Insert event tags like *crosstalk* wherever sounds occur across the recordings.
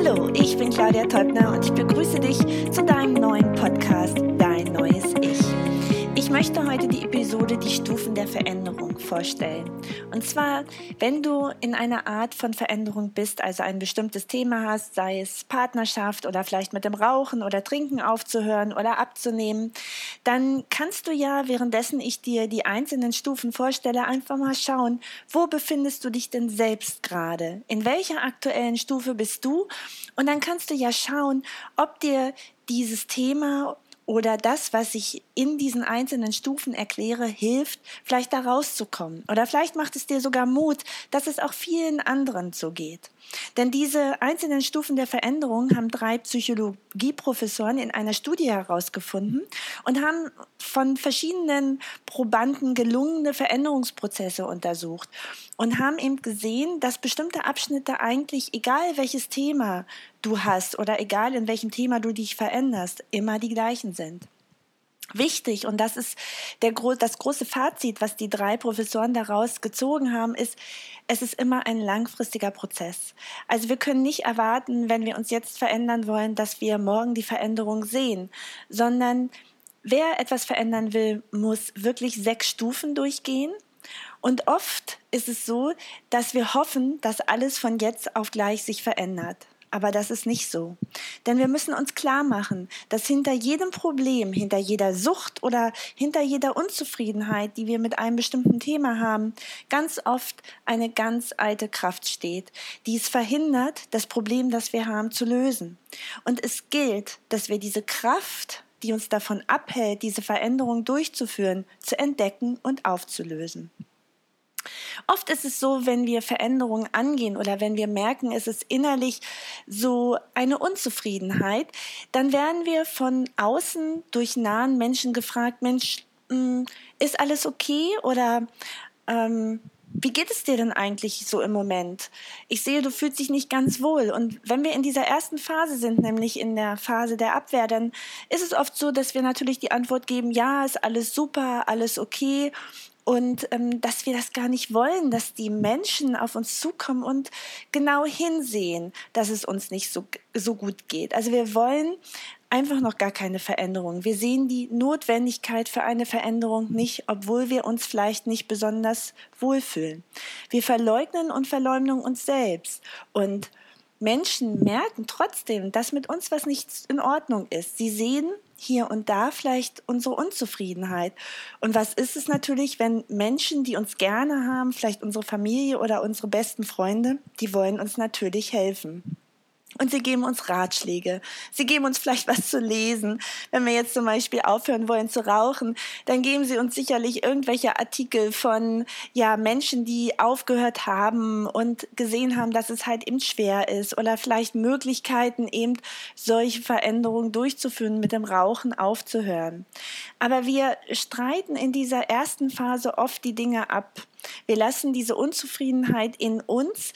Hallo, ich bin Claudia Teubner und ich begrüße dich zu deinem neuen Podcast Dein neues Ich. Möchte heute die Episode Die Stufen der Veränderung vorstellen. Und zwar, wenn du in einer Art von Veränderung bist, also ein bestimmtes Thema hast, sei es Partnerschaft oder vielleicht mit dem Rauchen oder Trinken aufzuhören oder abzunehmen, dann kannst du ja, währenddessen ich dir die einzelnen Stufen vorstelle, einfach mal schauen, wo befindest du dich denn selbst gerade? In welcher aktuellen Stufe bist du? Und dann kannst du ja schauen, ob dir dieses Thema oder das, was ich in diesen einzelnen Stufen erkläre, hilft, vielleicht da rauszukommen. Oder vielleicht macht es dir sogar Mut, dass es auch vielen anderen so geht. Denn diese einzelnen Stufen der Veränderung haben drei Psychologieprofessoren in einer Studie herausgefunden und haben von verschiedenen Probanden gelungene Veränderungsprozesse untersucht und haben eben gesehen, dass bestimmte Abschnitte eigentlich, egal welches Thema du hast oder egal in welchem Thema du dich veränderst, immer die gleichen sind. Wichtig, und das ist der, das große Fazit, was die drei Professoren daraus gezogen haben, ist, es ist immer ein langfristiger Prozess. Also wir können nicht erwarten, wenn wir uns jetzt verändern wollen, dass wir morgen die Veränderung sehen, sondern wer etwas verändern will, muss wirklich sechs Stufen durchgehen. Und oft ist es so, dass wir hoffen, dass alles von jetzt auf gleich sich verändert. Aber das ist nicht so. Denn wir müssen uns klar machen, dass hinter jedem Problem, hinter jeder Sucht oder hinter jeder Unzufriedenheit, die wir mit einem bestimmten Thema haben, ganz oft eine ganz alte Kraft steht, die es verhindert, das Problem, das wir haben, zu lösen. Und es gilt, dass wir diese Kraft, die uns davon abhält, diese Veränderung durchzuführen, zu entdecken und aufzulösen. Oft ist es so, wenn wir Veränderungen angehen oder wenn wir merken, es ist innerlich so eine Unzufriedenheit, dann werden wir von außen durch nahen Menschen gefragt, Mensch, hm, ist alles okay oder ähm, wie geht es dir denn eigentlich so im Moment? Ich sehe, du fühlst dich nicht ganz wohl. Und wenn wir in dieser ersten Phase sind, nämlich in der Phase der Abwehr, dann ist es oft so, dass wir natürlich die Antwort geben, ja, ist alles super, alles okay und ähm, dass wir das gar nicht wollen, dass die Menschen auf uns zukommen und genau hinsehen, dass es uns nicht so, so gut geht. Also wir wollen einfach noch gar keine Veränderung. Wir sehen die Notwendigkeit für eine Veränderung nicht, obwohl wir uns vielleicht nicht besonders wohlfühlen. Wir verleugnen und verleumden uns selbst und Menschen merken trotzdem, dass mit uns was nicht in Ordnung ist. Sie sehen hier und da vielleicht unsere Unzufriedenheit. Und was ist es natürlich, wenn Menschen, die uns gerne haben, vielleicht unsere Familie oder unsere besten Freunde, die wollen uns natürlich helfen. Und sie geben uns Ratschläge. Sie geben uns vielleicht was zu lesen. Wenn wir jetzt zum Beispiel aufhören wollen zu rauchen, dann geben sie uns sicherlich irgendwelche Artikel von ja, Menschen, die aufgehört haben und gesehen haben, dass es halt eben schwer ist. Oder vielleicht Möglichkeiten, eben solche Veränderungen durchzuführen, mit dem Rauchen aufzuhören. Aber wir streiten in dieser ersten Phase oft die Dinge ab. Wir lassen diese Unzufriedenheit in uns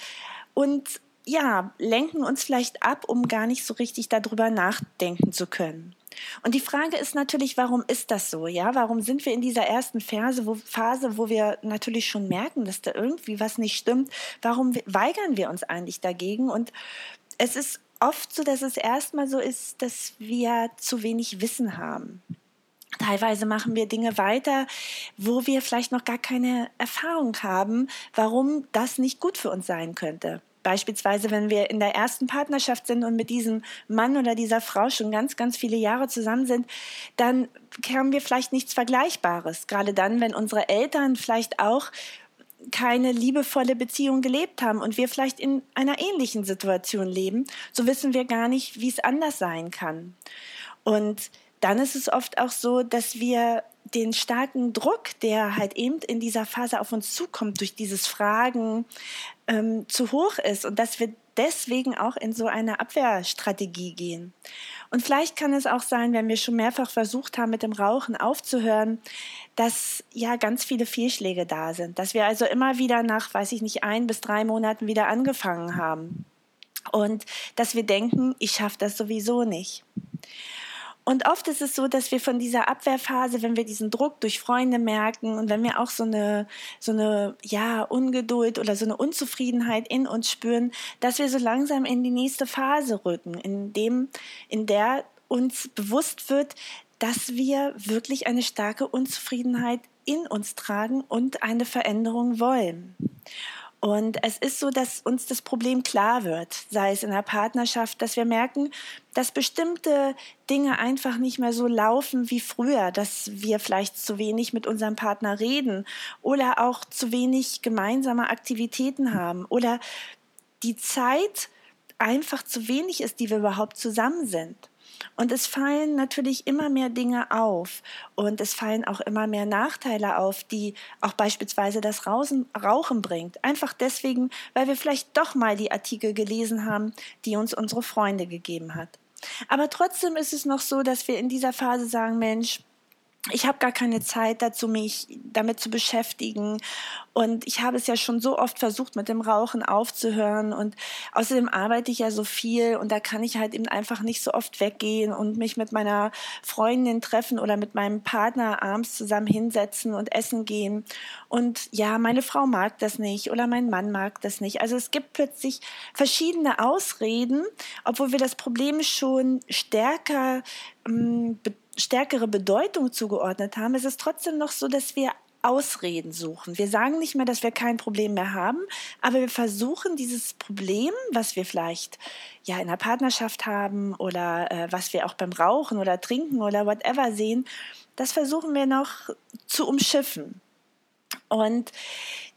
und ja, lenken uns vielleicht ab, um gar nicht so richtig darüber nachdenken zu können. Und die Frage ist natürlich, warum ist das so? Ja, warum sind wir in dieser ersten Phase, wo, Phase, wo wir natürlich schon merken, dass da irgendwie was nicht stimmt? Warum weigern wir uns eigentlich dagegen? Und es ist oft so, dass es erstmal so ist, dass wir zu wenig Wissen haben. Teilweise machen wir Dinge weiter, wo wir vielleicht noch gar keine Erfahrung haben, warum das nicht gut für uns sein könnte. Beispielsweise, wenn wir in der ersten Partnerschaft sind und mit diesem Mann oder dieser Frau schon ganz, ganz viele Jahre zusammen sind, dann haben wir vielleicht nichts Vergleichbares. Gerade dann, wenn unsere Eltern vielleicht auch keine liebevolle Beziehung gelebt haben und wir vielleicht in einer ähnlichen Situation leben, so wissen wir gar nicht, wie es anders sein kann. Und dann ist es oft auch so, dass wir den starken Druck, der halt eben in dieser Phase auf uns zukommt, durch dieses Fragen ähm, zu hoch ist und dass wir deswegen auch in so eine Abwehrstrategie gehen. Und vielleicht kann es auch sein, wenn wir schon mehrfach versucht haben, mit dem Rauchen aufzuhören, dass ja ganz viele Fehlschläge da sind, dass wir also immer wieder nach, weiß ich nicht, ein bis drei Monaten wieder angefangen haben und dass wir denken, ich schaffe das sowieso nicht. Und oft ist es so, dass wir von dieser Abwehrphase, wenn wir diesen Druck durch Freunde merken und wenn wir auch so eine, so eine, ja, Ungeduld oder so eine Unzufriedenheit in uns spüren, dass wir so langsam in die nächste Phase rücken, in dem, in der uns bewusst wird, dass wir wirklich eine starke Unzufriedenheit in uns tragen und eine Veränderung wollen. Und es ist so, dass uns das Problem klar wird, sei es in der Partnerschaft, dass wir merken, dass bestimmte Dinge einfach nicht mehr so laufen wie früher, dass wir vielleicht zu wenig mit unserem Partner reden oder auch zu wenig gemeinsame Aktivitäten haben oder die Zeit einfach zu wenig ist, die wir überhaupt zusammen sind. Und es fallen natürlich immer mehr Dinge auf und es fallen auch immer mehr Nachteile auf, die auch beispielsweise das Rauchen, bringt. Einfach deswegen, weil wir vielleicht doch mal die Artikel gelesen haben, die uns unsere Freunde gegeben hat. Aber trotzdem ist es noch so, dass wir in dieser Phase sagen, Mensch, ich habe gar keine Zeit dazu, mich damit zu beschäftigen. Und ich habe es ja schon so oft versucht, mit dem Rauchen aufzuhören. Und außerdem arbeite ich ja so viel und da kann ich halt eben einfach nicht so oft weggehen und mich mit meiner Freundin treffen oder mit meinem Partner abends zusammen hinsetzen und essen gehen. Und ja, meine Frau mag das nicht oder mein Mann mag das nicht. Also es gibt plötzlich verschiedene Ausreden, obwohl wir das Problem schon stärker ähm, stärkere Bedeutung zugeordnet haben, ist es trotzdem noch so, dass wir Ausreden suchen. Wir sagen nicht mehr, dass wir kein Problem mehr haben, aber wir versuchen dieses Problem, was wir vielleicht ja in der Partnerschaft haben oder äh, was wir auch beim Rauchen oder Trinken oder whatever sehen, das versuchen wir noch zu umschiffen. Und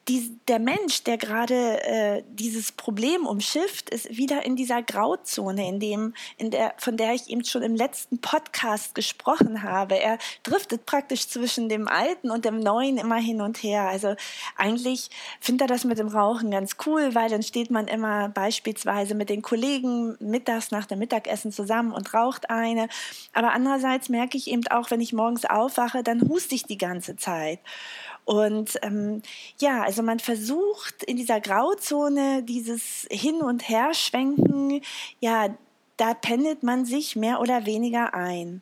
die, der Mensch, der gerade äh, dieses Problem umschifft, ist wieder in dieser Grauzone, in dem, in der, von der ich eben schon im letzten Podcast gesprochen habe. Er driftet praktisch zwischen dem Alten und dem Neuen immer hin und her. Also eigentlich findet er das mit dem Rauchen ganz cool, weil dann steht man immer beispielsweise mit den Kollegen mittags nach dem Mittagessen zusammen und raucht eine. Aber andererseits merke ich eben auch, wenn ich morgens aufwache, dann huste ich die ganze Zeit. Und ähm, ja, also man versucht in dieser Grauzone dieses Hin- und Herschwenken, ja, da pendelt man sich mehr oder weniger ein.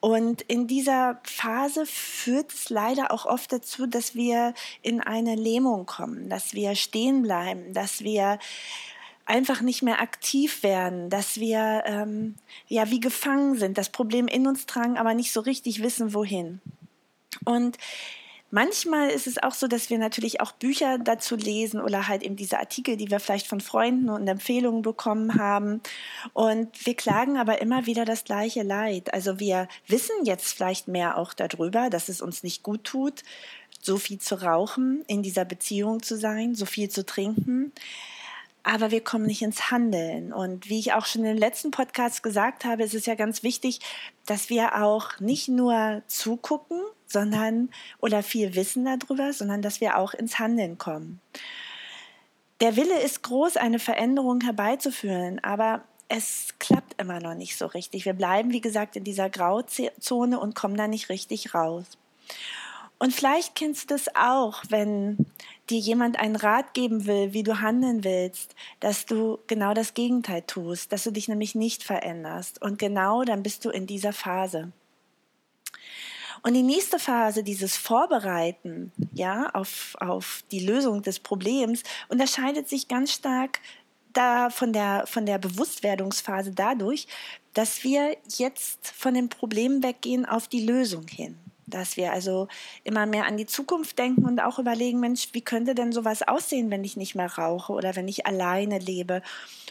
Und in dieser Phase führt es leider auch oft dazu, dass wir in eine Lähmung kommen, dass wir stehen bleiben, dass wir einfach nicht mehr aktiv werden, dass wir ähm, ja wie gefangen sind, das Problem in uns tragen, aber nicht so richtig wissen, wohin. Und Manchmal ist es auch so, dass wir natürlich auch Bücher dazu lesen oder halt eben diese Artikel, die wir vielleicht von Freunden und Empfehlungen bekommen haben. Und wir klagen aber immer wieder das gleiche Leid. Also wir wissen jetzt vielleicht mehr auch darüber, dass es uns nicht gut tut, so viel zu rauchen, in dieser Beziehung zu sein, so viel zu trinken aber wir kommen nicht ins Handeln. Und wie ich auch schon den letzten Podcasts gesagt habe, ist es ja ganz wichtig, dass wir auch nicht nur zugucken, sondern oder viel wissen darüber, sondern dass wir auch ins Handeln kommen. Der Wille ist groß, eine Veränderung herbeizuführen, aber es klappt immer noch nicht so richtig. Wir bleiben, wie gesagt, in dieser Grauzone und kommen da nicht richtig raus. Und vielleicht kennst du das auch, wenn dir jemand einen Rat geben will, wie du handeln willst, dass du genau das Gegenteil tust, dass du dich nämlich nicht veränderst. Und genau dann bist du in dieser Phase. Und die nächste Phase, dieses Vorbereiten, ja, auf, auf die Lösung des Problems, unterscheidet sich ganz stark da von der, von der Bewusstwerdungsphase dadurch, dass wir jetzt von dem Problem weggehen auf die Lösung hin dass wir also immer mehr an die Zukunft denken und auch überlegen, Mensch, wie könnte denn sowas aussehen, wenn ich nicht mehr rauche oder wenn ich alleine lebe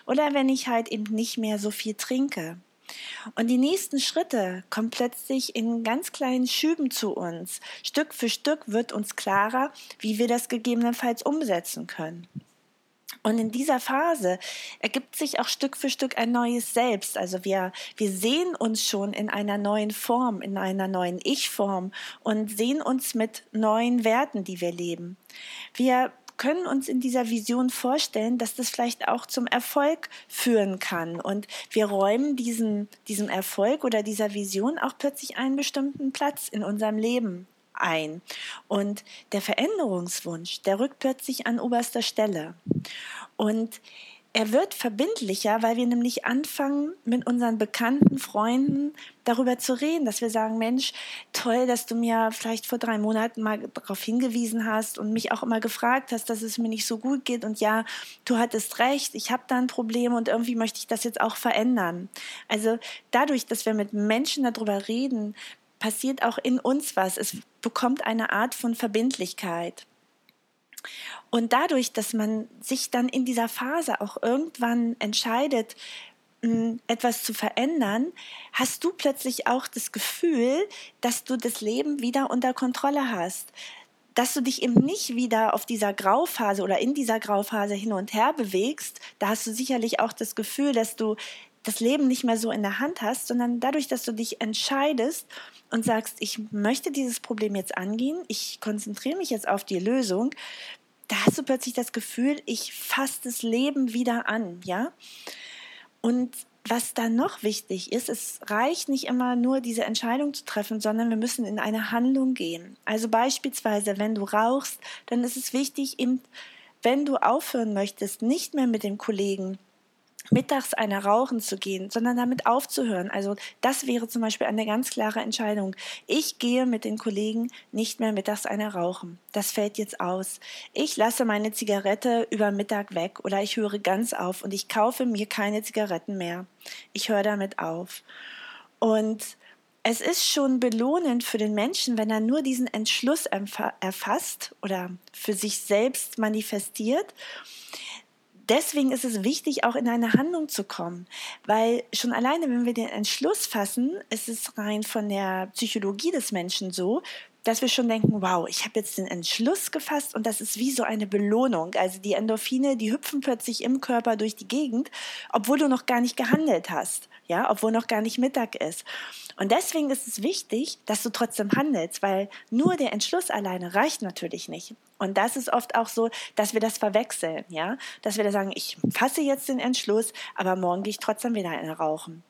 oder wenn ich halt eben nicht mehr so viel trinke. Und die nächsten Schritte kommen plötzlich in ganz kleinen Schüben zu uns. Stück für Stück wird uns klarer, wie wir das gegebenenfalls umsetzen können. Und in dieser Phase ergibt sich auch Stück für Stück ein neues Selbst. Also wir, wir sehen uns schon in einer neuen Form, in einer neuen Ich-Form und sehen uns mit neuen Werten, die wir leben. Wir können uns in dieser Vision vorstellen, dass das vielleicht auch zum Erfolg führen kann. Und wir räumen diesen, diesem Erfolg oder dieser Vision auch plötzlich einen bestimmten Platz in unserem Leben ein. Und der Veränderungswunsch, der rückt plötzlich an oberster Stelle. Und er wird verbindlicher, weil wir nämlich anfangen, mit unseren bekannten Freunden darüber zu reden, dass wir sagen, Mensch, toll, dass du mir vielleicht vor drei Monaten mal darauf hingewiesen hast und mich auch immer gefragt hast, dass es mir nicht so gut geht. Und ja, du hattest recht, ich habe da ein Problem und irgendwie möchte ich das jetzt auch verändern. Also dadurch, dass wir mit Menschen darüber reden, passiert auch in uns was. Es bekommt eine Art von Verbindlichkeit. Und dadurch, dass man sich dann in dieser Phase auch irgendwann entscheidet, etwas zu verändern, hast du plötzlich auch das Gefühl, dass du das Leben wieder unter Kontrolle hast. Dass du dich eben nicht wieder auf dieser Grauphase oder in dieser Grauphase hin und her bewegst, da hast du sicherlich auch das Gefühl, dass du das Leben nicht mehr so in der Hand hast, sondern dadurch, dass du dich entscheidest und sagst, ich möchte dieses Problem jetzt angehen, ich konzentriere mich jetzt auf die Lösung, da hast du plötzlich das Gefühl, ich fasse das Leben wieder an, ja? Und was dann noch wichtig ist, es reicht nicht immer nur diese Entscheidung zu treffen, sondern wir müssen in eine Handlung gehen. Also beispielsweise, wenn du rauchst, dann ist es wichtig, eben, wenn du aufhören möchtest, nicht mehr mit dem Kollegen mittags einer rauchen zu gehen, sondern damit aufzuhören. Also das wäre zum Beispiel eine ganz klare Entscheidung. Ich gehe mit den Kollegen nicht mehr mittags einer rauchen. Das fällt jetzt aus. Ich lasse meine Zigarette über Mittag weg oder ich höre ganz auf und ich kaufe mir keine Zigaretten mehr. Ich höre damit auf. Und es ist schon belohnend für den Menschen, wenn er nur diesen Entschluss erfasst oder für sich selbst manifestiert deswegen ist es wichtig, auch in eine Handlung zu kommen, weil schon alleine, wenn wir den Entschluss fassen, ist es rein von der Psychologie des Menschen so, dass wir schon denken, wow, ich habe jetzt den Entschluss gefasst und das ist wie so eine Belohnung. Also die Endorphine, die hüpfen plötzlich im Körper durch die Gegend, obwohl du noch gar nicht gehandelt hast, ja, obwohl noch gar nicht Mittag ist. Und deswegen ist es wichtig, dass du trotzdem handelst, weil nur der Entschluss alleine reicht natürlich nicht. Und das ist oft auch so, dass wir das verwechseln, ja, dass wir da sagen, ich fasse jetzt den Entschluss, aber morgen gehe ich trotzdem wieder in Rauchen.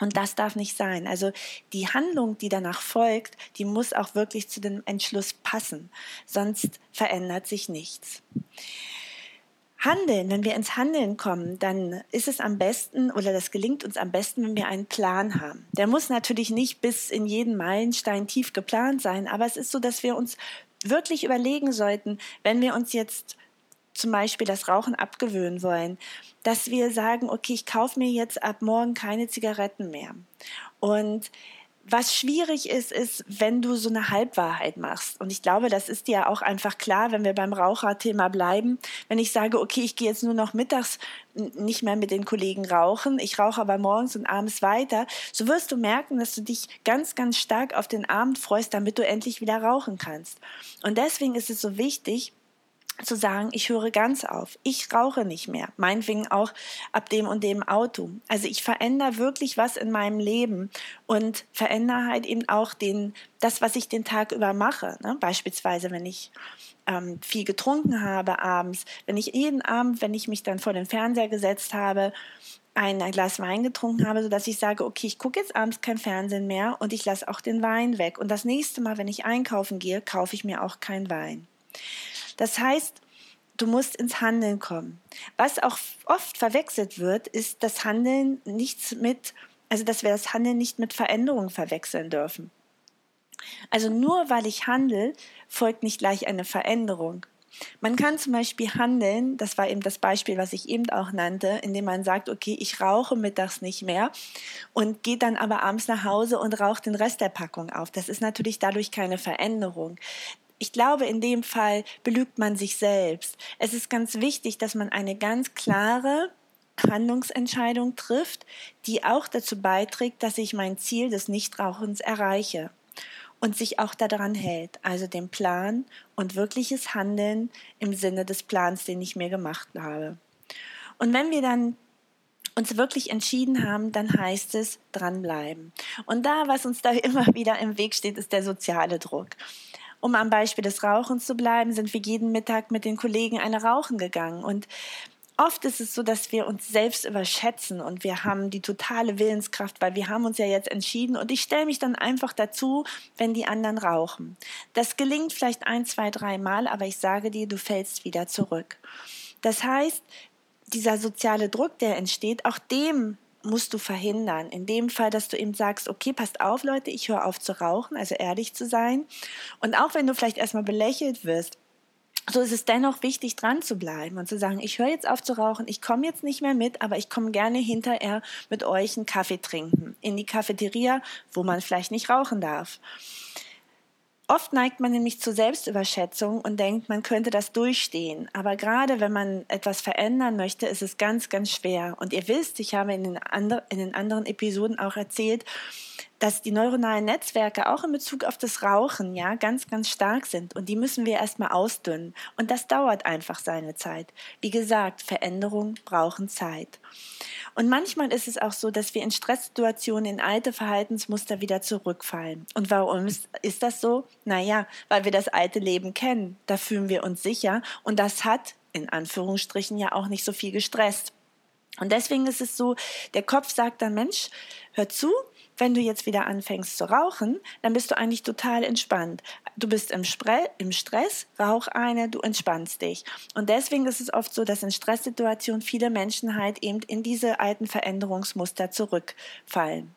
Und das darf nicht sein. Also die Handlung, die danach folgt, die muss auch wirklich zu dem Entschluss passen. Sonst verändert sich nichts. Handeln, wenn wir ins Handeln kommen, dann ist es am besten oder das gelingt uns am besten, wenn wir einen Plan haben. Der muss natürlich nicht bis in jeden Meilenstein tief geplant sein, aber es ist so, dass wir uns wirklich überlegen sollten, wenn wir uns jetzt zum Beispiel das Rauchen abgewöhnen wollen, dass wir sagen, okay, ich kaufe mir jetzt ab morgen keine Zigaretten mehr. Und was schwierig ist, ist, wenn du so eine Halbwahrheit machst. Und ich glaube, das ist dir auch einfach klar, wenn wir beim Raucherthema bleiben. Wenn ich sage, okay, ich gehe jetzt nur noch mittags nicht mehr mit den Kollegen rauchen, ich rauche aber morgens und abends weiter, so wirst du merken, dass du dich ganz, ganz stark auf den Abend freust, damit du endlich wieder rauchen kannst. Und deswegen ist es so wichtig, zu sagen, ich höre ganz auf, ich rauche nicht mehr, meinetwegen auch ab dem und dem Auto. Also ich verändere wirklich was in meinem Leben und verändere halt eben auch den, das, was ich den Tag über mache. Ne? Beispielsweise, wenn ich ähm, viel getrunken habe abends, wenn ich jeden Abend, wenn ich mich dann vor den Fernseher gesetzt habe, ein, Glas Wein getrunken habe, sodass ich sage, okay, ich gucke jetzt abends kein Fernsehen mehr und ich lasse auch den Wein weg. Und das nächste Mal, wenn ich einkaufen gehe, kaufe ich mir auch keinen Wein. Das heißt, du musst ins Handeln kommen. Was auch oft verwechselt wird, ist das Handeln nichts mit, also dass wir das Handeln nicht mit Veränderung verwechseln dürfen. Also nur weil ich handle, folgt nicht gleich eine Veränderung. Man kann zum Beispiel handeln, das war eben das Beispiel, was ich eben auch nannte, indem man sagt, okay, ich rauche mittags nicht mehr und geht dann aber abends nach Hause und raucht den Rest der Packung auf. Das ist natürlich dadurch keine Veränderung ich glaube, in dem Fall belügt man sich selbst. Es ist ganz wichtig, dass man eine ganz klare Handlungsentscheidung trifft, die auch dazu beiträgt, dass ich mein Ziel des Nichtrauchens erreiche und sich auch daran hält, also den Plan und wirkliches Handeln im Sinne des Plans, den ich mir gemacht habe. Und wenn wir dann uns wirklich entschieden haben, dann heißt es dranbleiben. Und da, was uns da *laughs* immer wieder im Weg steht, ist der soziale Druck. Um am Beispiel des Rauchens zu bleiben, sind wir jeden Mittag mit den Kollegen eine Rauchen gegangen und Oft ist es so, dass wir uns selbst überschätzen und wir haben die totale Willenskraft, weil wir haben uns ja jetzt entschieden und ich stelle mich dann einfach dazu, wenn die anderen rauchen. Das gelingt vielleicht ein, zwei, drei Mal, aber ich sage dir, du fällst wieder zurück. Das heißt, dieser soziale Druck, der entsteht, auch dem musst du verhindern. In dem Fall, dass du eben sagst, okay, passt auf, Leute, ich höre auf zu rauchen, also ehrlich zu sein. Und auch wenn du vielleicht erstmal belächelt wirst, so ist es dennoch wichtig, dran zu bleiben und zu sagen, ich höre jetzt auf zu rauchen, ich komme jetzt nicht mehr mit, aber ich komme gerne hinterher mit euch einen Kaffee trinken. In die Cafeteria, wo man vielleicht nicht rauchen darf. Oft neigt man nämlich zur Selbstüberschätzung und denkt, man könnte das durchstehen. Aber gerade wenn man etwas verändern möchte, ist es ganz, ganz schwer. Und ihr wisst, ich habe in den, andre, in den anderen Episoden auch erzählt, dass die neuronalen Netzwerke auch in Bezug auf das Rauchen ja ganz, ganz stark sind und die müssen wir erstmal ausdünnen. Und das dauert einfach seine Zeit. Wie gesagt, Veränderungen brauchen Zeit. Und manchmal ist es auch so, dass wir in Stresssituationen in alte Verhaltensmuster wieder zurückfallen. Und warum ist, ist das so? Naja, weil wir das alte Leben kennen. Da fühlen wir uns sicher und das hat in Anführungsstrichen ja auch nicht so viel gestresst. Und deswegen ist es so, der Kopf sagt dann, Mensch, hör zu, wenn du jetzt wieder anfängst zu rauchen, dann bist du eigentlich total entspannt. Du bist im, Spre im Stress, rauch eine, du entspannst dich. Und deswegen ist es oft so, dass in Stresssituationen viele Menschen halt eben in diese alten Veränderungsmuster zurückfallen.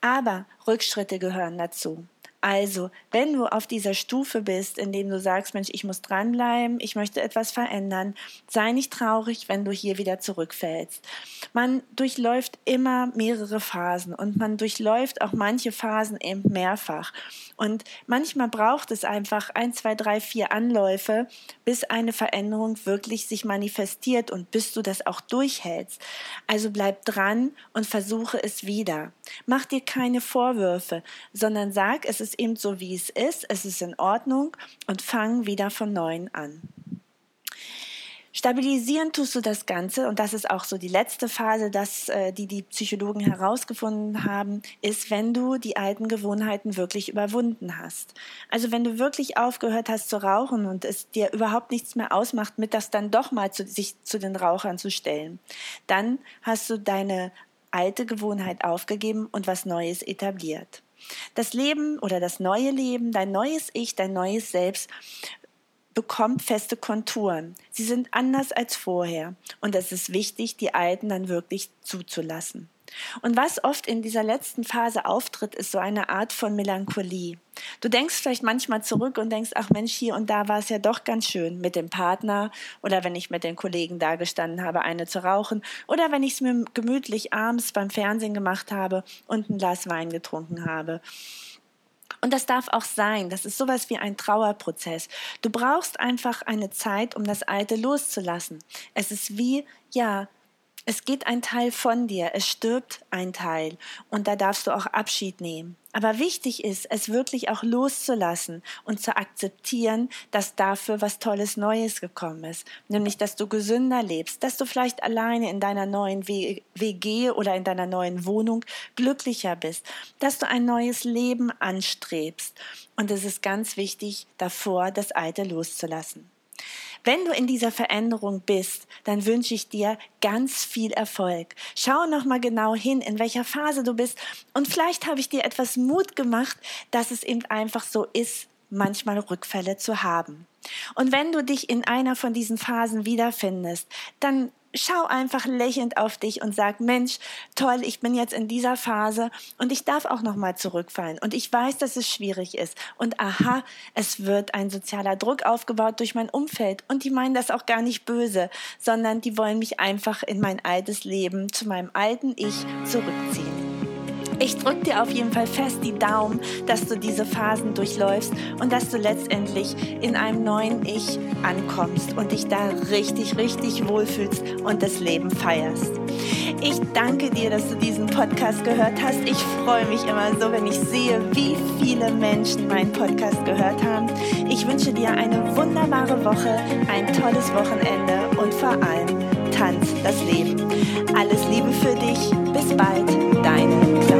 Aber Rückschritte gehören dazu. Also, wenn du auf dieser Stufe bist, in dem du sagst, Mensch, ich muss dranbleiben, ich möchte etwas verändern, sei nicht traurig, wenn du hier wieder zurückfällst. Man durchläuft immer mehrere Phasen und man durchläuft auch manche Phasen eben mehrfach. Und manchmal braucht es einfach ein, zwei, drei, vier Anläufe, bis eine Veränderung wirklich sich manifestiert und bis du das auch durchhältst. Also bleib dran und versuche es wieder. Mach dir keine Vorwürfe, sondern sag, es ist es eben so, wie es ist, es ist in Ordnung und fang wieder von neuem an. Stabilisieren tust du das Ganze, und das ist auch so die letzte Phase, das, äh, die die Psychologen herausgefunden haben, ist, wenn du die alten Gewohnheiten wirklich überwunden hast. Also wenn du wirklich aufgehört hast zu rauchen und es dir überhaupt nichts mehr ausmacht, mit das dann doch mal zu, sich zu den Rauchern zu stellen, dann hast du deine alte Gewohnheit aufgegeben und was Neues etabliert. Das Leben oder das neue Leben, dein neues Ich, dein neues Selbst bekommt feste Konturen. Sie sind anders als vorher. Und es ist wichtig, die alten dann wirklich zuzulassen. Und was oft in dieser letzten Phase auftritt, ist so eine Art von Melancholie. Du denkst vielleicht manchmal zurück und denkst, ach Mensch, hier und da war es ja doch ganz schön mit dem Partner oder wenn ich mit den Kollegen da gestanden habe, eine zu rauchen oder wenn ich es mir gemütlich abends beim Fernsehen gemacht habe und ein Glas Wein getrunken habe. Und das darf auch sein. Das ist sowas wie ein Trauerprozess. Du brauchst einfach eine Zeit, um das Alte loszulassen. Es ist wie, ja, es geht ein Teil von dir, es stirbt ein Teil und da darfst du auch Abschied nehmen. Aber wichtig ist, es wirklich auch loszulassen und zu akzeptieren, dass dafür was Tolles Neues gekommen ist. Nämlich, dass du gesünder lebst, dass du vielleicht alleine in deiner neuen WG oder in deiner neuen Wohnung glücklicher bist, dass du ein neues Leben anstrebst. Und es ist ganz wichtig, davor das Alte loszulassen. Wenn du in dieser Veränderung bist, dann wünsche ich dir ganz viel Erfolg. Schau noch mal genau hin, in welcher Phase du bist und vielleicht habe ich dir etwas Mut gemacht, dass es eben einfach so ist, manchmal Rückfälle zu haben. Und wenn du dich in einer von diesen Phasen wiederfindest, dann schau einfach lächelnd auf dich und sag, Mensch, toll, ich bin jetzt in dieser Phase und ich darf auch noch mal zurückfallen. Und ich weiß, dass es schwierig ist. Und aha, es wird ein sozialer Druck aufgebaut durch mein Umfeld. Und die meinen das auch gar nicht böse, sondern die wollen mich einfach in mein altes Leben zu meinem alten Ich zurückziehen. Ich drücke dir auf jeden Fall fest die Daumen, dass du diese Phasen durchläufst und dass du letztendlich in einem neuen Ich ankommst und dich da richtig, richtig wohlfühlst und das Leben feierst. Ich danke dir, dass du diesen Podcast gehört hast. Ich freue mich immer so, wenn ich sehe, wie viele Menschen meinen Podcast gehört haben. Ich wünsche dir eine wunderbare Woche, ein tolles Wochenende und vor allem tanz das Leben. Alles Liebe für dich. Bis bald, deine Claudia.